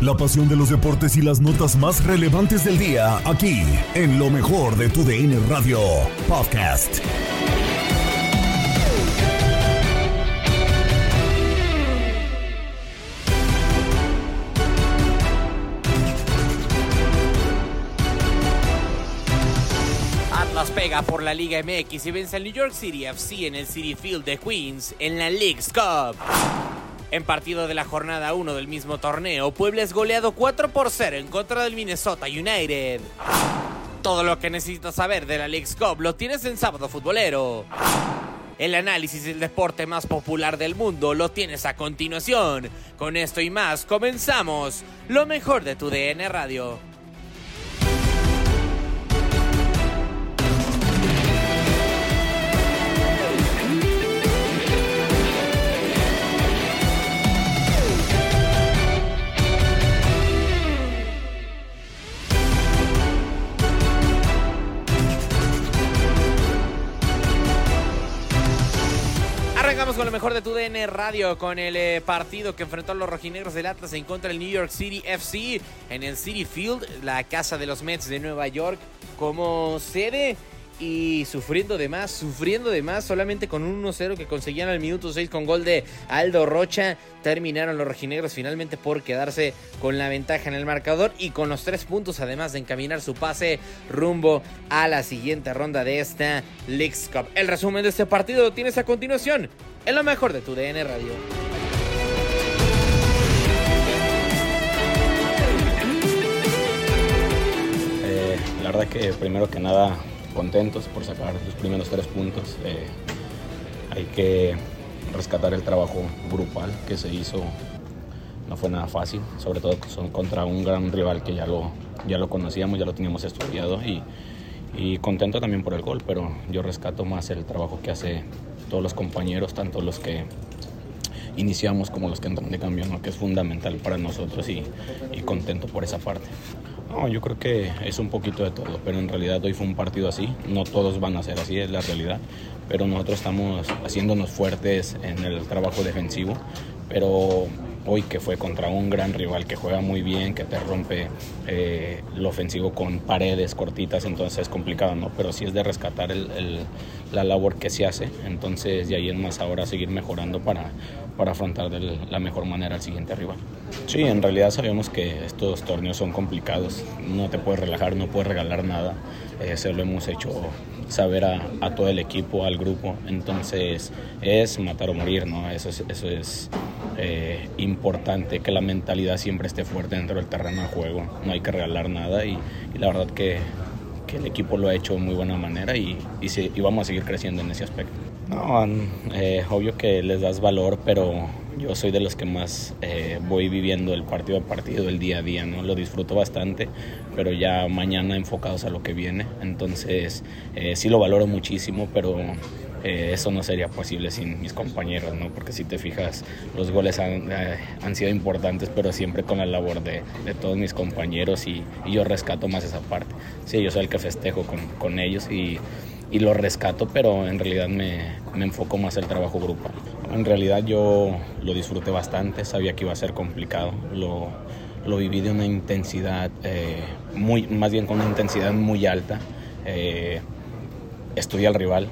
La pasión de los deportes y las notas más relevantes del día, aquí, en lo mejor de tu DN Radio Podcast. Atlas pega por la Liga MX y vence al New York City FC en el City Field de Queens en la League's Cup. En partido de la jornada 1 del mismo torneo, Puebla es goleado 4 por 0 en contra del Minnesota United. Todo lo que necesitas saber de la League's Cup lo tienes en Sábado Futbolero. El análisis del deporte más popular del mundo lo tienes a continuación. Con esto y más, comenzamos lo mejor de tu DN Radio. Con lo mejor de tu DN Radio con el eh, partido que enfrentó a los rojinegros del Atlas en contra del New York City FC en el City Field, la casa de los Mets de Nueva York, como sede y sufriendo de más, sufriendo de más, solamente con un 1-0 que conseguían al minuto 6 con gol de Aldo Rocha. Terminaron los rojinegros finalmente por quedarse con la ventaja en el marcador y con los tres puntos, además de encaminar su pase rumbo a la siguiente ronda de esta Leagues Cup. El resumen de este partido lo tienes a continuación en lo mejor de tu DN Radio. Eh, la verdad que primero que nada contentos por sacar los primeros tres puntos. Eh, hay que rescatar el trabajo grupal que se hizo. No fue nada fácil, sobre todo son contra un gran rival que ya lo, ya lo conocíamos, ya lo teníamos estudiado y, y contento también por el gol, pero yo rescato más el trabajo que hace todos los compañeros, tanto los que iniciamos como los que entran de cambio, ¿no? que es fundamental para nosotros y, y contento por esa parte. No, yo creo que es un poquito de todo, pero en realidad hoy fue un partido así. No todos van a ser así, es la realidad. Pero nosotros estamos haciéndonos fuertes en el trabajo defensivo. Pero hoy que fue contra un gran rival que juega muy bien, que te rompe eh, lo ofensivo con paredes cortitas, entonces es complicado, ¿no? Pero sí es de rescatar el, el, la labor que se hace. Entonces de ahí en más ahora seguir mejorando para, para afrontar de la mejor manera al siguiente rival. Sí, en realidad sabemos que estos torneos son complicados, no te puedes relajar, no puedes regalar nada, eh, se lo hemos hecho saber a, a, todo el equipo, al grupo, entonces es matar o morir, ¿no? Eso es, eso es eh, importante, que la mentalidad siempre esté fuerte dentro del terreno de juego, no hay que regalar nada y, y la verdad que, que, el equipo lo ha hecho de muy buena manera y, y, se, y vamos a seguir creciendo en ese aspecto. No, eh, obvio que les das valor, pero yo soy de los que más eh, voy viviendo el partido a partido, el día a día, ¿no? Lo disfruto bastante, pero ya mañana enfocados a lo que viene. Entonces, eh, sí lo valoro muchísimo, pero eh, eso no sería posible sin mis compañeros, ¿no? Porque si te fijas, los goles han, han sido importantes, pero siempre con la labor de, de todos mis compañeros y, y, yo rescato más esa parte. Sí, yo soy el que festejo con, con ellos y y lo rescato, pero en realidad me, me enfoco más el trabajo grupal. En realidad yo lo disfruté bastante, sabía que iba a ser complicado, lo, lo viví de una intensidad, eh, muy, más bien con una intensidad muy alta. Eh, estudié al rival,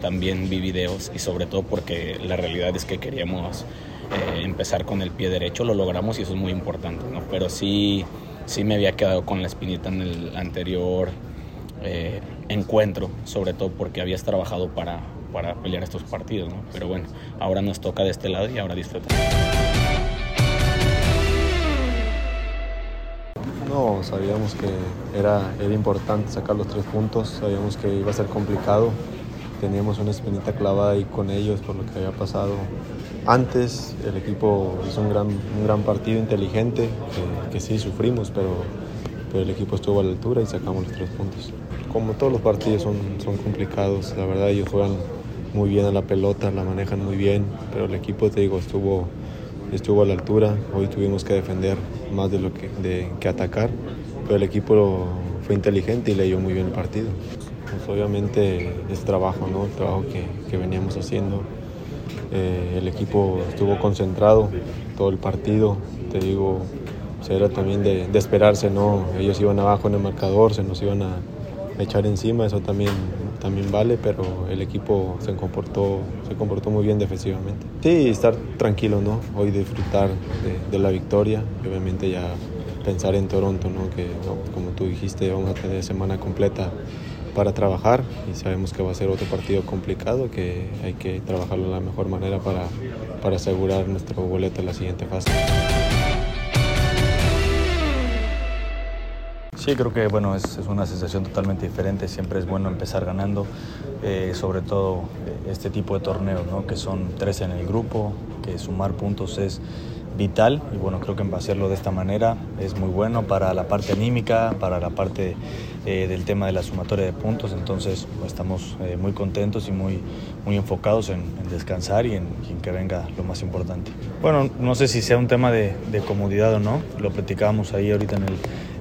también vi videos y sobre todo porque la realidad es que queríamos eh, empezar con el pie derecho, lo logramos y eso es muy importante, ¿no? pero sí, sí me había quedado con la espinita en el anterior eh, encuentro, sobre todo porque habías trabajado para, para pelear estos partidos, ¿no? Pero bueno, ahora nos toca de este lado y ahora disfrutar. No, sabíamos que era, era importante sacar los tres puntos, sabíamos que iba a ser complicado, teníamos una espinita clavada ahí con ellos por lo que había pasado. Antes, el equipo hizo un gran, un gran partido inteligente, que, sí sufrimos, pero, pero el equipo estuvo a la altura y sacamos los tres puntos. Como todos los partidos son, son complicados, la verdad ellos juegan muy bien a la pelota, la manejan muy bien, pero el equipo, te digo, estuvo, estuvo a la altura, hoy tuvimos que defender más de lo que, de, que atacar, pero el equipo fue inteligente y leyó muy bien el partido. Pues obviamente es trabajo, ¿no? el trabajo que, que veníamos haciendo. Eh, el equipo estuvo concentrado todo el partido, te digo, pues era también de, de esperarse, ¿no? Ellos iban abajo en el marcador, se nos iban a, echar encima, eso también, también vale, pero el equipo se comportó, se comportó muy bien defensivamente. Sí, estar tranquilo, ¿no? Hoy disfrutar de, de la victoria obviamente ya pensar en Toronto, ¿no? Que como tú dijiste, vamos a tener semana completa para trabajar y sabemos que va a ser otro partido complicado, que hay que trabajarlo de la mejor manera para, para asegurar nuestro boleto en la siguiente fase. Sí, creo que bueno, es, una sensación totalmente diferente. Siempre es bueno empezar ganando, eh, sobre todo este tipo de torneos, ¿no? que son tres en el grupo, que sumar puntos es vital y bueno, creo que hacerlo de esta manera es muy bueno para la parte anímica, para la parte eh, del tema de la sumatoria de puntos, entonces pues, estamos eh, muy contentos y muy, muy enfocados en, descansar y en, que venga lo más importante. Bueno, no sé si sea un tema de, comodidad o no, lo platicábamos ahí ahorita en el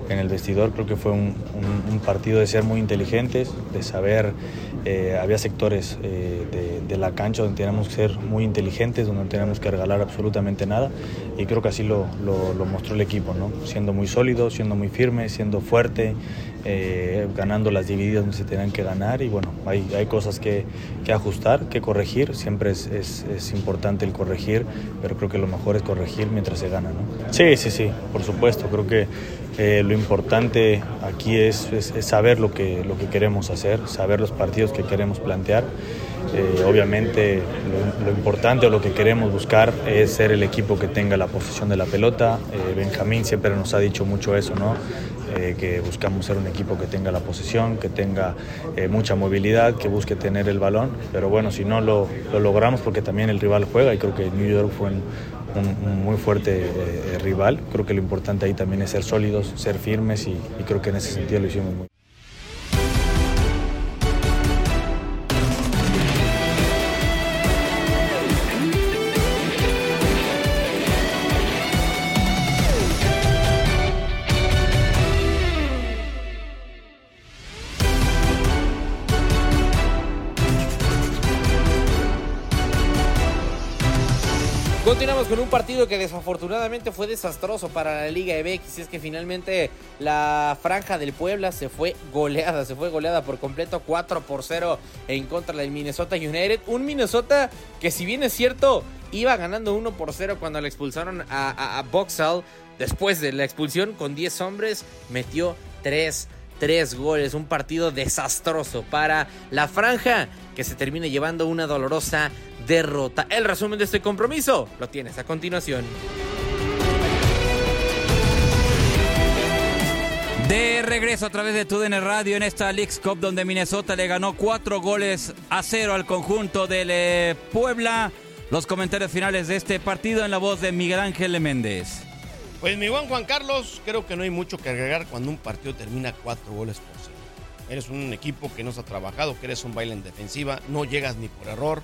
en el vestidor. Creo que fue un, un partido de ser muy inteligentes, de saber, eh, había sectores eh, de, de, la cancha donde teníamos que ser muy inteligentes, donde no teníamos que regalar absolutamente nada y creo que así lo, lo, lo mostró el equipo, ¿no? siendo muy sólido, siendo muy firme, siendo fuerte, eh, ganando las divididas donde se tenían que ganar y bueno, hay, hay cosas que, que, ajustar, que corregir, siempre es, es, es, importante el corregir, pero creo que lo mejor es corregir mientras se gana. ¿no? Sí, sí, sí, por supuesto, creo que eh, lo importante aquí es, saber lo que, lo que queremos hacer, saber los partidos que queremos plantear. Eh, obviamente lo, importante o lo que queremos buscar es ser el equipo que tenga la posición de la pelota. Eh, Benjamín siempre nos ha dicho mucho eso, ¿no? Eh, que buscamos ser un equipo que tenga la posesión, que tenga mucha movilidad, que busque tener el balón, pero bueno, si no lo, lo, logramos porque también el rival juega y creo que New York fue un, un, un muy fuerte eh, rival, creo que lo importante ahí también es ser sólidos, ser firmes y, y creo que en ese sentido lo hicimos muy Continuamos con un partido que desafortunadamente fue desastroso para la Liga MX. Es que finalmente la franja del Puebla se fue goleada, se fue goleada por completo 4 por 0 en contra del Minnesota United. Un Minnesota que si bien es cierto iba ganando 1 por 0 cuando le expulsaron a, a, a. Después de la expulsión con 10 hombres metió 3 tres goles, un partido desastroso para la franja que se termina llevando una dolorosa derrota. El resumen de este compromiso lo tienes a continuación. De regreso a través de TUDN Radio en esta Leagues Cup donde Minnesota le ganó cuatro goles a cero al conjunto del eh, Puebla. Los comentarios finales de este partido en la voz de Miguel Ángel Méndez. Pues mi buen Juan Carlos, creo que no hay mucho que agregar cuando un partido termina cuatro goles por cero. Eres un equipo que no se ha trabajado, que eres un baile en defensiva, no llegas ni por error.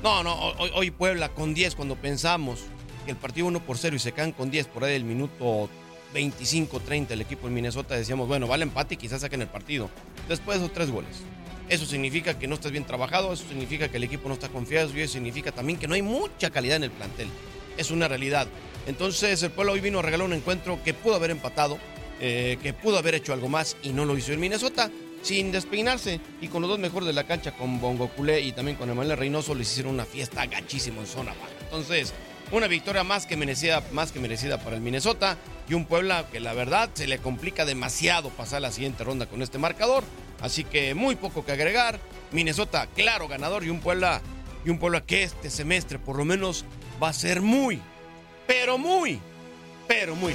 No, no, hoy, Puebla con 10 cuando pensamos que el partido 1 por 0 y se caen con 10 por ahí del minuto 25-30 el equipo en Minnesota, decíamos, bueno, vale empate y quizás saquen el partido. Después de esos tres goles. Eso significa que no estás bien trabajado, eso significa que el equipo no está confiado eso significa también que no hay mucha calidad en el plantel. Es una realidad. Entonces el pueblo hoy vino a regalar un encuentro que pudo haber empatado, eh, que pudo haber hecho algo más y no lo hizo en Minnesota, sin despeinarse. Y con los dos mejores de la cancha, con Bongo Culé y también con Emanuel Reynoso, les hicieron una fiesta gachísimo en zona baja. Entonces, una victoria más que merecida, más que merecida para el Minnesota y un Puebla que la verdad se le complica demasiado pasar la siguiente ronda con este marcador. Así que muy poco que agregar. Minnesota, claro, ganador y un Puebla y un Puebla que este semestre por lo menos va a ser muy, pero muy, pero muy.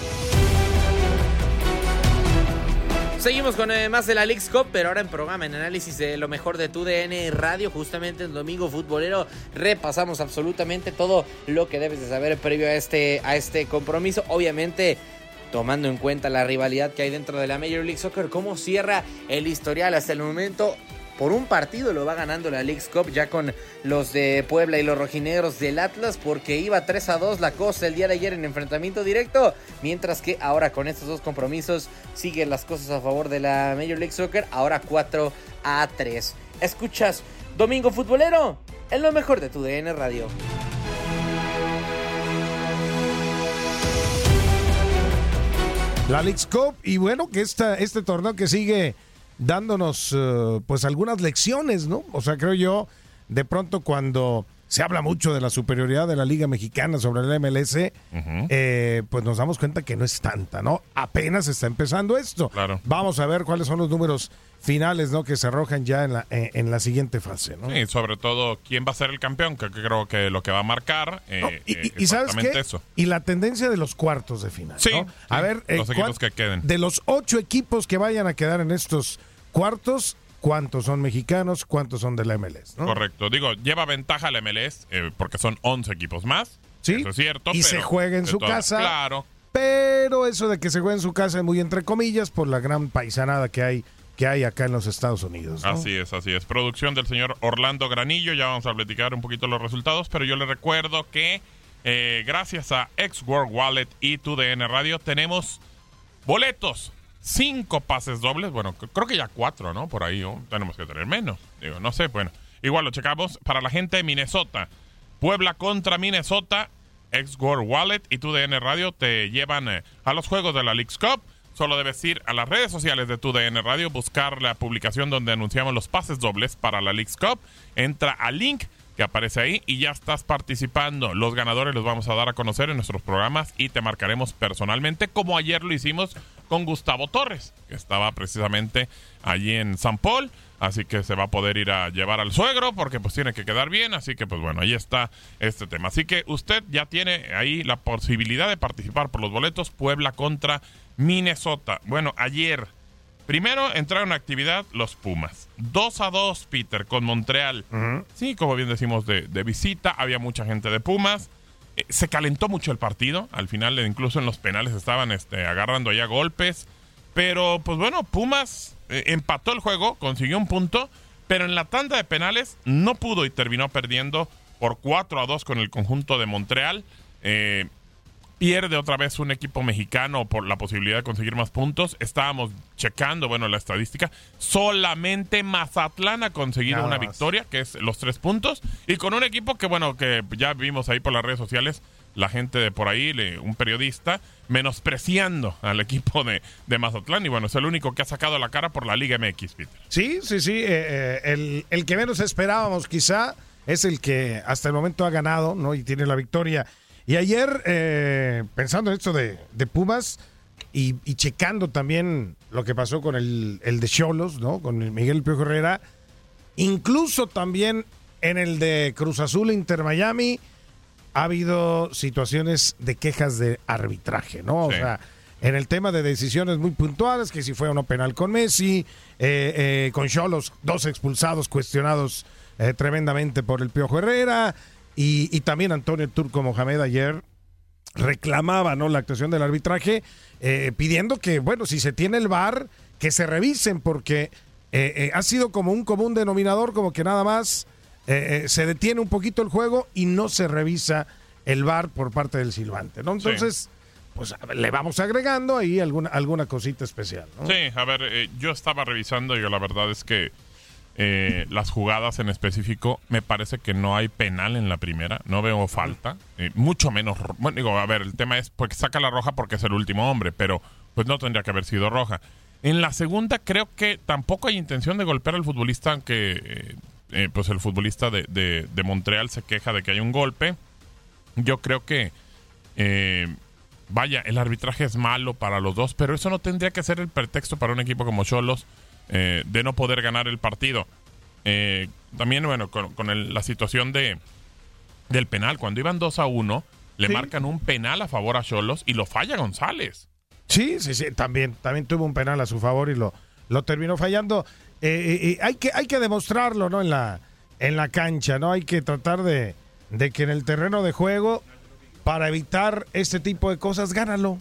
Seguimos con eh, más de la League's Cup, pero ahora en programa, en análisis de lo mejor de tu DN Radio, justamente el domingo futbolero, repasamos absolutamente todo lo que debes de saber previo a este, a este compromiso. Obviamente, tomando en cuenta la rivalidad que hay dentro de la Major League Soccer, cómo cierra el historial hasta el momento por un partido lo va ganando la League's Cup ya con los de Puebla y los rojinegros del Atlas porque iba 3 a 2 la cosa el día de ayer en enfrentamiento directo, mientras que ahora con estos dos compromisos siguen las cosas a favor de la Major League Soccer, ahora 4 a 3. Escuchas Domingo Futbolero en lo mejor de tu DN Radio. La League's Cup y bueno, que esta, este torneo que sigue dándonos uh, pues algunas lecciones, ¿no? O sea, creo yo, de pronto cuando se habla mucho de la superioridad de la Liga Mexicana sobre el MLS, uh -huh. eh, pues nos damos cuenta que no es tanta, ¿no? Apenas está empezando esto. Claro. Vamos a ver cuáles son los números finales, ¿no? Que se arrojan ya en la, en, en la siguiente fase, ¿no? Sí, sobre todo quién va a ser el campeón, que creo que lo que va a marcar eh, no, y, eh, y, sabes qué? eso. Y la tendencia de los cuartos de final. Sí, ¿no? sí, a ver, eh, los equipos que queden. De los ocho equipos que vayan a quedar en estos cuartos, ¿cuántos son mexicanos? ¿Cuántos son de la MLS? ¿no? Correcto. Digo, lleva ventaja la MLS eh, porque son 11 equipos más. Sí. Eso es cierto. Y pero se juega en su todas- casa. Claro. Pero eso de que se juegue en su casa es muy entre comillas por la gran paisanada que hay que hay acá en los Estados Unidos. ¿no? Así es, así es. Producción del señor Orlando Granillo. Ya vamos a platicar un poquito los resultados, pero yo le recuerdo que eh, gracias a Ex World Wallet y TUDN Radio tenemos boletos. Cinco pases dobles. Bueno, creo que ya cuatro, ¿no? Por ahí tenemos que tener menos. Digo, no sé, bueno. Igual lo checamos. Para la gente de Minnesota. Puebla contra Minnesota. World Wallet y TUDN Radio te llevan eh, a los juegos de la League's Cup. Solo debes ir a las redes sociales de TUDN Radio, buscar la publicación donde anunciamos los pases dobles para la League's Cup. Entra al link que aparece ahí y ya estás participando. Los ganadores los vamos a dar a conocer en nuestros programas y te marcaremos personalmente, como ayer lo hicimos con Gustavo Torres, que estaba precisamente allí en San Paul. Así que se va a poder ir a llevar al suegro porque pues tiene que quedar bien. Así que pues bueno, ahí está este tema. Así que usted ya tiene ahí la posibilidad de participar por los boletos Puebla contra Minnesota. Bueno, ayer Primero entraron a actividad los Pumas. 2 a 2, Peter, con Montreal. Sí, como bien decimos, de, de visita. Había mucha gente de Pumas. Eh, se calentó mucho el partido. Al final, eh, incluso en los penales estaban este, agarrando ya golpes. Pero, pues bueno, Pumas eh, empató el juego, consiguió un punto. Pero en la tanda de penales no pudo y terminó perdiendo por 4 a 2 con el conjunto de Montreal. Eh, pierde otra vez un equipo mexicano por la posibilidad de conseguir más puntos. Estábamos checando, bueno, la estadística. Solamente Mazatlán ha conseguido Nada una más. victoria, que es los tres puntos. Y con un equipo que, bueno, que ya vimos ahí por las redes sociales, la gente de por ahí, le- un periodista, menospreciando al equipo de, de Mazatlán. Y bueno, es el único que ha sacado la cara por la Liga MX, Peter. Sí, sí, sí. eh, eh, el, el que menos esperábamos quizá es el que hasta el momento ha ganado, ¿no? Y tiene la victoria. Y ayer, eh, pensando en esto de, de Pumas y, y checando también lo que pasó con el, el de Cholos, ¿no? Con el Miguel Piojo Herrera, incluso también en el de Cruz Azul Inter Miami, ha habido situaciones de quejas de arbitraje, ¿no? O sea, en el tema de decisiones muy puntuales, que si fue o no penal con Messi, eh, eh, con Cholos, dos expulsados, cuestionados eh, tremendamente por el Piojo Herrera. Y, y también Antonio Turco Mohamed ayer reclamaba ¿no? la actuación del arbitraje, eh, pidiendo que, bueno, si se tiene el VAR, que se revisen, porque eh, eh, ha sido como un común denominador, como que nada más eh, eh, se detiene un poquito el juego y no se revisa el VAR por parte del silbante, ¿no? Entonces, pues le vamos agregando ahí alguna, alguna cosita especial, ¿no? Sí, a ver, eh, yo estaba revisando y yo la verdad es que eh, las jugadas en específico, me parece que no hay penal en la primera, no veo falta, eh, mucho menos, bueno, digo, a ver, el tema es porque saca la roja porque es el último hombre, pero pues no tendría que haber sido roja. En la segunda creo que tampoco hay intención de golpear al futbolista, aunque eh, eh, pues el futbolista de, de- de Montreal se queja de que hay un golpe. Yo creo que vaya, el arbitraje es malo para los dos, pero eso no tendría que ser el pretexto para un equipo como Cholos eh, de no poder ganar el partido. Eh, también, bueno, con, con el- la situación de del penal, cuando iban 2 a 1, le Sí. marcan un penal a favor a Cholos y lo falla González. Sí, sí, sí, también, también tuvo un penal a su favor y lo, lo terminó fallando. Eh, eh, eh, hay, que, hay que demostrarlo, ¿no? En la, en la cancha, ¿no? Hay que tratar de, de que en el terreno de juego, para evitar este tipo de cosas, gánalo.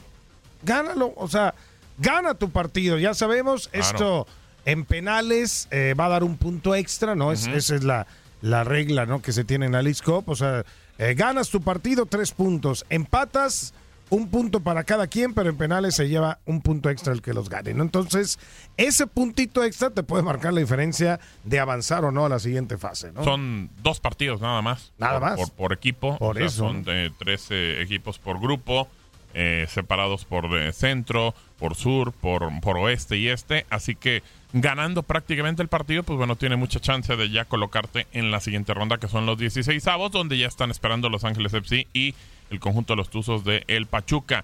Gánalo, o sea, gana tu partido. Ya sabemos, Claro. esto en penales eh, va a dar un punto extra, ¿no? Es- esa es la, la regla, ¿no? Que se tiene en la League Cup. O sea, eh, ganas tu partido, tres puntos. Empatas, un punto para cada quien, pero en penales se lleva un punto extra el que los gane, ¿no? Entonces, ese puntito extra te puede marcar la diferencia de avanzar o no a la siguiente fase, ¿no? Son dos partidos nada más. Nada por, más. Por, por equipo. Por O sea, eso. Son eh, 13 equipos por grupo, eh, separados por eh, centro, por sur, por, por oeste y este. Así que ganando prácticamente el partido, pues bueno, tiene mucha chance de ya colocarte en la siguiente ronda, que son los 16 avos, donde ya están esperando Los Ángeles FC y el conjunto de los Tuzos de El Pachuca.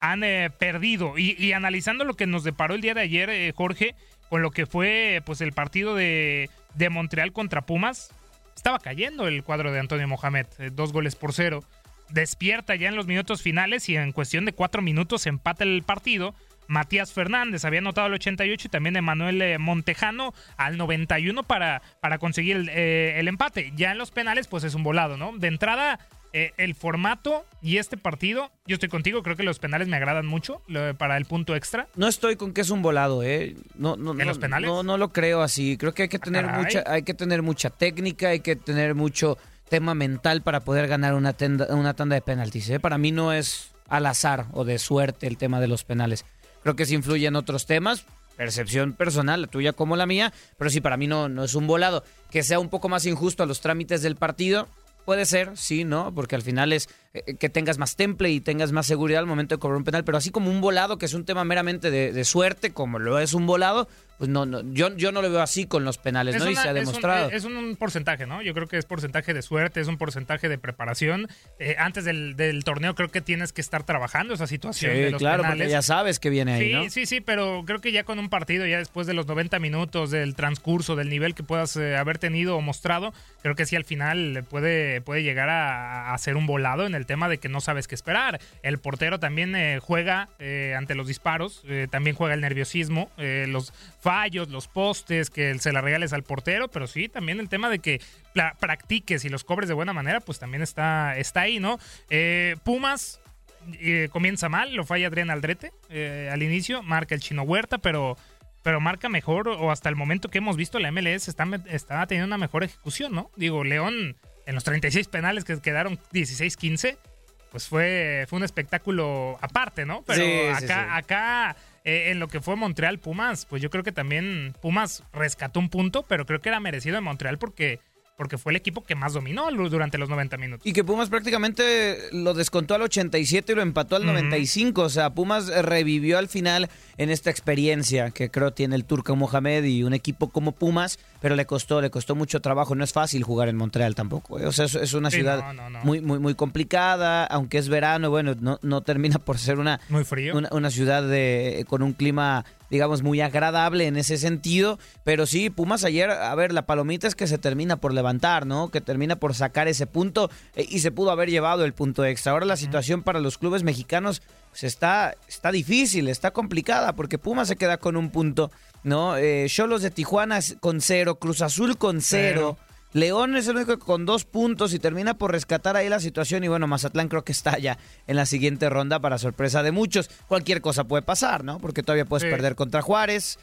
han eh, perdido. Y, analizando lo que nos deparó el día de ayer, eh, Jorge, con lo que fue pues el partido de, de Montreal contra Pumas, estaba cayendo el cuadro de Antonio Mohamed, eh, dos goles por cero. Despierta ya en los minutos finales y en cuestión de cuatro minutos empata el partido. Matías Fernández había anotado al 88 y también Emanuel eh, Montejano al 91 para, para conseguir el, eh, el empate. Ya en los penales, pues es un volado, ¿no? De entrada, eh, el formato y este partido, yo estoy contigo, creo que los penales me agradan mucho lo- para el punto extra. No estoy con que es un volado, ¿eh? No, no, ¿En no, los penales? No, no lo creo así. Creo que hay que tener caray. mucha, hay que tener mucha técnica, hay que tener mucho tema mental para poder ganar una, tenda- una tanda de penaltis. ¿eh? Para mí no es al azar o de suerte el tema de los penales. Creo que sí influye en otros temas, percepción personal, la tuya como la mía, pero sí, para mí no, no es un volado. Que sea un poco más injusto a los trámites del partido, puede ser, sí, ¿no? Porque al final es que tengas más temple y tengas más seguridad al momento de cobrar un penal, pero así como un volado, que es un tema meramente de, de suerte, como lo es un volado, pues no, no yo, yo no lo veo así con los penales, ¿no? y se ha es un- demostrado. Es un, porcentaje, ¿no? Yo creo que es porcentaje de suerte, es un porcentaje de preparación. Eh, antes del, del torneo creo que tienes que estar trabajando esa situación de sí, los claro, penales. porque ya sabes que viene ahí, Sí, ¿no? sí, sí, pero creo que ya con un partido, ya después de los 90 minutos, del transcurso, del nivel que puedas eh, haber tenido o mostrado, creo que sí al final puede, puede llegar a, a ser un volado en el tema de que no sabes qué esperar. El portero también eh, juega eh, ante los disparos, eh, también juega el nerviosismo, los fallos, los postes, que se la regales al portero, pero sí, también el tema de que practiques y los cobres de buena manera, pues también está, está ahí, ¿no? Pumas comienza mal, lo falla Adrián Aldrete al inicio, marca el chino Huerta, pero, pero marca mejor, o hasta el momento que hemos visto la MLS está, está teniendo una mejor ejecución, ¿no? Digo, León en los 36 penales que quedaron 16-15, pues fue, fue un espectáculo aparte, ¿no? Pero Sí, sí, acá, sí. acá eh, en lo que fue Montreal Pumas, pues yo creo que también Pumas rescató un punto, pero creo que era merecido en Montreal porque, porque fue el equipo que más dominó durante los 90 minutos. Y que Pumas prácticamente lo descontó al 87 y lo empató al Ujú. 95. O sea, Pumas revivió al final en esta experiencia que creo tiene el Turco Mohamed y un equipo como Pumas, pero le costó, le costó mucho trabajo. No es fácil jugar en Montreal tampoco. ¿eh? O sea, es, es una Sí, ciudad no, no, no. muy, muy, muy complicada, aunque es verano, bueno, no, no termina por ser una, Muy frío. una, una ciudad de, con un clima digamos, muy agradable en ese sentido. Pero sí, Pumas ayer, a ver, la palomita es que se termina por levantar, ¿no? Que termina por sacar ese punto eh, y se pudo haber llevado el punto extra. Ahora la situación para los clubes mexicanos pues, está, está difícil, está complicada, porque Pumas se queda con un punto, ¿no? Eh, Cholos de Tijuana con cero, Cruz Azul con cero. León es el único que con dos puntos y termina por rescatar ahí la situación. Y bueno, Mazatlán creo que está ya en la siguiente ronda para sorpresa de muchos. Cualquier cosa puede pasar, ¿no? Porque todavía puedes Sí. perder contra Juárez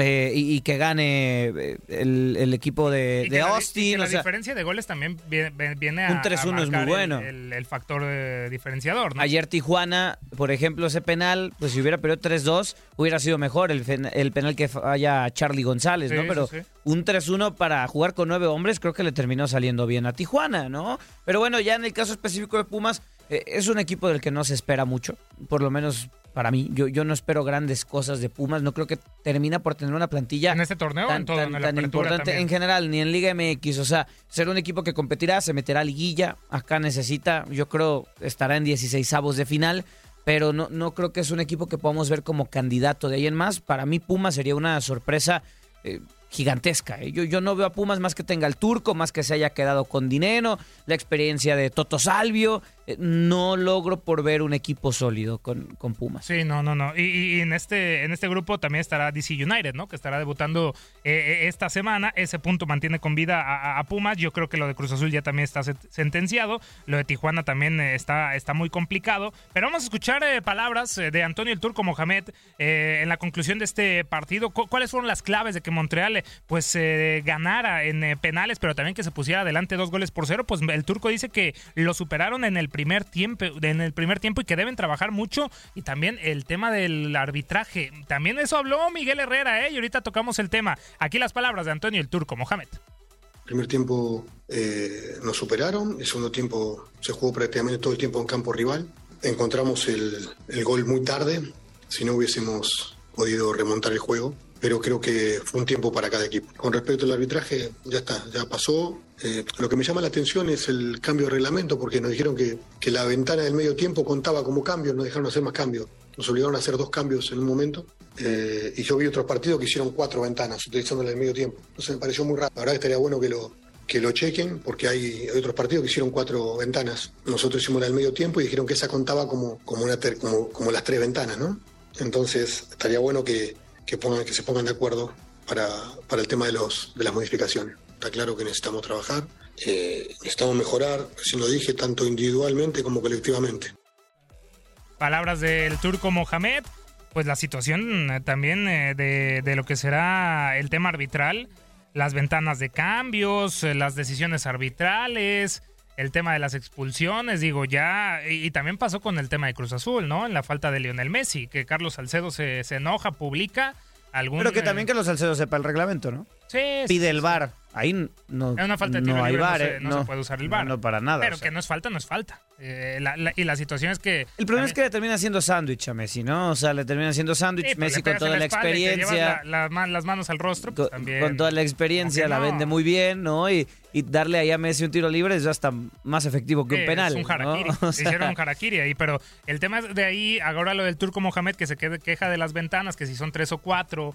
eh, y, y que gane eh, el, el equipo de, Y de que la di- y Austin. la o sea, diferencia de goles también viene, viene a. Un 3-1 es muy el- bueno. El, el factor eh, diferenciador, ¿no? Ayer Tijuana, por ejemplo, ese penal, pues si hubiera perdido 3-2, hubiera sido mejor el, el penal que falla Charlie González, ¿no? Pero sí, sí. Un 3-1 para jugar con nueve hombres creo que le terminó saliendo bien a Tijuana, ¿no? Pero bueno, ya en el caso específico de Pumas, eh, es un equipo del que no se espera mucho, por lo menos para mí. Yo, yo no espero grandes cosas de Pumas, no creo que termina por tener una plantilla En este torneo tan, en todo, tan- en la tan apertura importante también? en general, ni en Liga MX. O sea, ser un equipo que competirá, se meterá a liguilla. Acá necesita, yo creo, estará en 16 avos de final. Pero no, no creo que es un equipo que podamos ver como candidato de ahí en más. Para mí, Pumas sería una sorpresa eh, gigantesca. ¿eh? Yo, yo no veo a Pumas más que tenga el turco, más que se haya quedado con dinero, la experiencia de Toto Salvio. Eh, no logro por ver un equipo sólido con, con Pumas. Sí, no, no, no. Y, en este en este grupo también estará DC United, ¿no? Que estará debutando eh, eh, esta semana. Ese punto mantiene con vida a, a- Pumas. Yo creo que lo de Cruz Azul ya también está sentenciado. Lo de Tijuana también está, está muy complicado. Pero vamos a escuchar palabras de Antonio el Turco Mohamed eh, en la conclusión de este partido. Cu- ¿Cuáles fueron las claves de que Montreal pues ganara en penales, pero también que se pusiera adelante dos goles por cero? Pues el Turco dice que lo superaron en el primer tiempo, en el primer tiempo y que deben trabajar mucho. Y también el tema del arbitraje. También eso habló Miguel Herrera, ¿eh? Y ahorita tocamos el tema. Aquí las palabras de Antonio el Turco Mohamed. primer tiempo eh, nos superaron, el segundo tiempo se jugó prácticamente todo el tiempo en campo rival. Encontramos el, el gol muy tarde, si no hubiésemos podido remontar el juego, pero creo que fue un tiempo para cada equipo. Con respecto al arbitraje, ya está, ya pasó. Eh, lo que me llama la atención es el cambio de reglamento, porque nos dijeron que, que la ventana del medio tiempo contaba como cambio, nos dejaron hacer más cambios. Nos obligaron a hacer dos cambios en un momento. Eh, y yo vi otros partidos que hicieron cuatro ventanas utilizando el medio tiempo. Entonces me pareció muy raro. La verdad estaría bueno que lo, que lo chequen, porque hay, hay otros partidos que hicieron cuatro ventanas. Nosotros hicimos la del medio tiempo y dijeron que esa contaba como, como, una ter- como, como las tres ventanas, ¿no? Entonces estaría bueno que, que, pongan, que se pongan de acuerdo para, para el tema de, los, de las modificaciones. Está claro que necesitamos trabajar, eh, necesitamos mejorar, si lo dije, tanto individualmente como colectivamente. Palabras del turco Mohamed. Pues la situación eh, también eh, de, de lo que será el tema arbitral, las ventanas de cambios, eh, las decisiones arbitrales, el tema de las expulsiones, digo, ya, y, y también pasó con el tema de Cruz Azul, ¿no? En la falta de Lionel Messi, que Carlos Salcedo se, se enoja, publica algún... Pero que eh, también que los Salcedo sepa el reglamento, ¿no? Sí, Pide sí, el. VAR. Ahí no, Es una falta de no tiro hay libre, no VAR, se- ¿eh? no se puede usar el VAR. No, para nada. Pero o sea. que no es falta, no es falta. Eh, la- la- y la situación es que... El problema es que le termina haciendo sándwich a Messi, ¿no? O sea, le termina haciendo sándwich. Sí, pues, Messi con toda la, experiencia. la- las manos al rostro, pues, también. Con toda la experiencia ¿Por qué la vende muy bien, ¿no? Y, y darle ahí a Messi un tiro libre es hasta más efectivo que un penal. Es un harakiri. ¿no? O sea, Hicieron un harakiri ahí, pero el tema es de ahí, ahora lo del turco Mohamed que se queja de las ventanas, que si son tres o cuatro.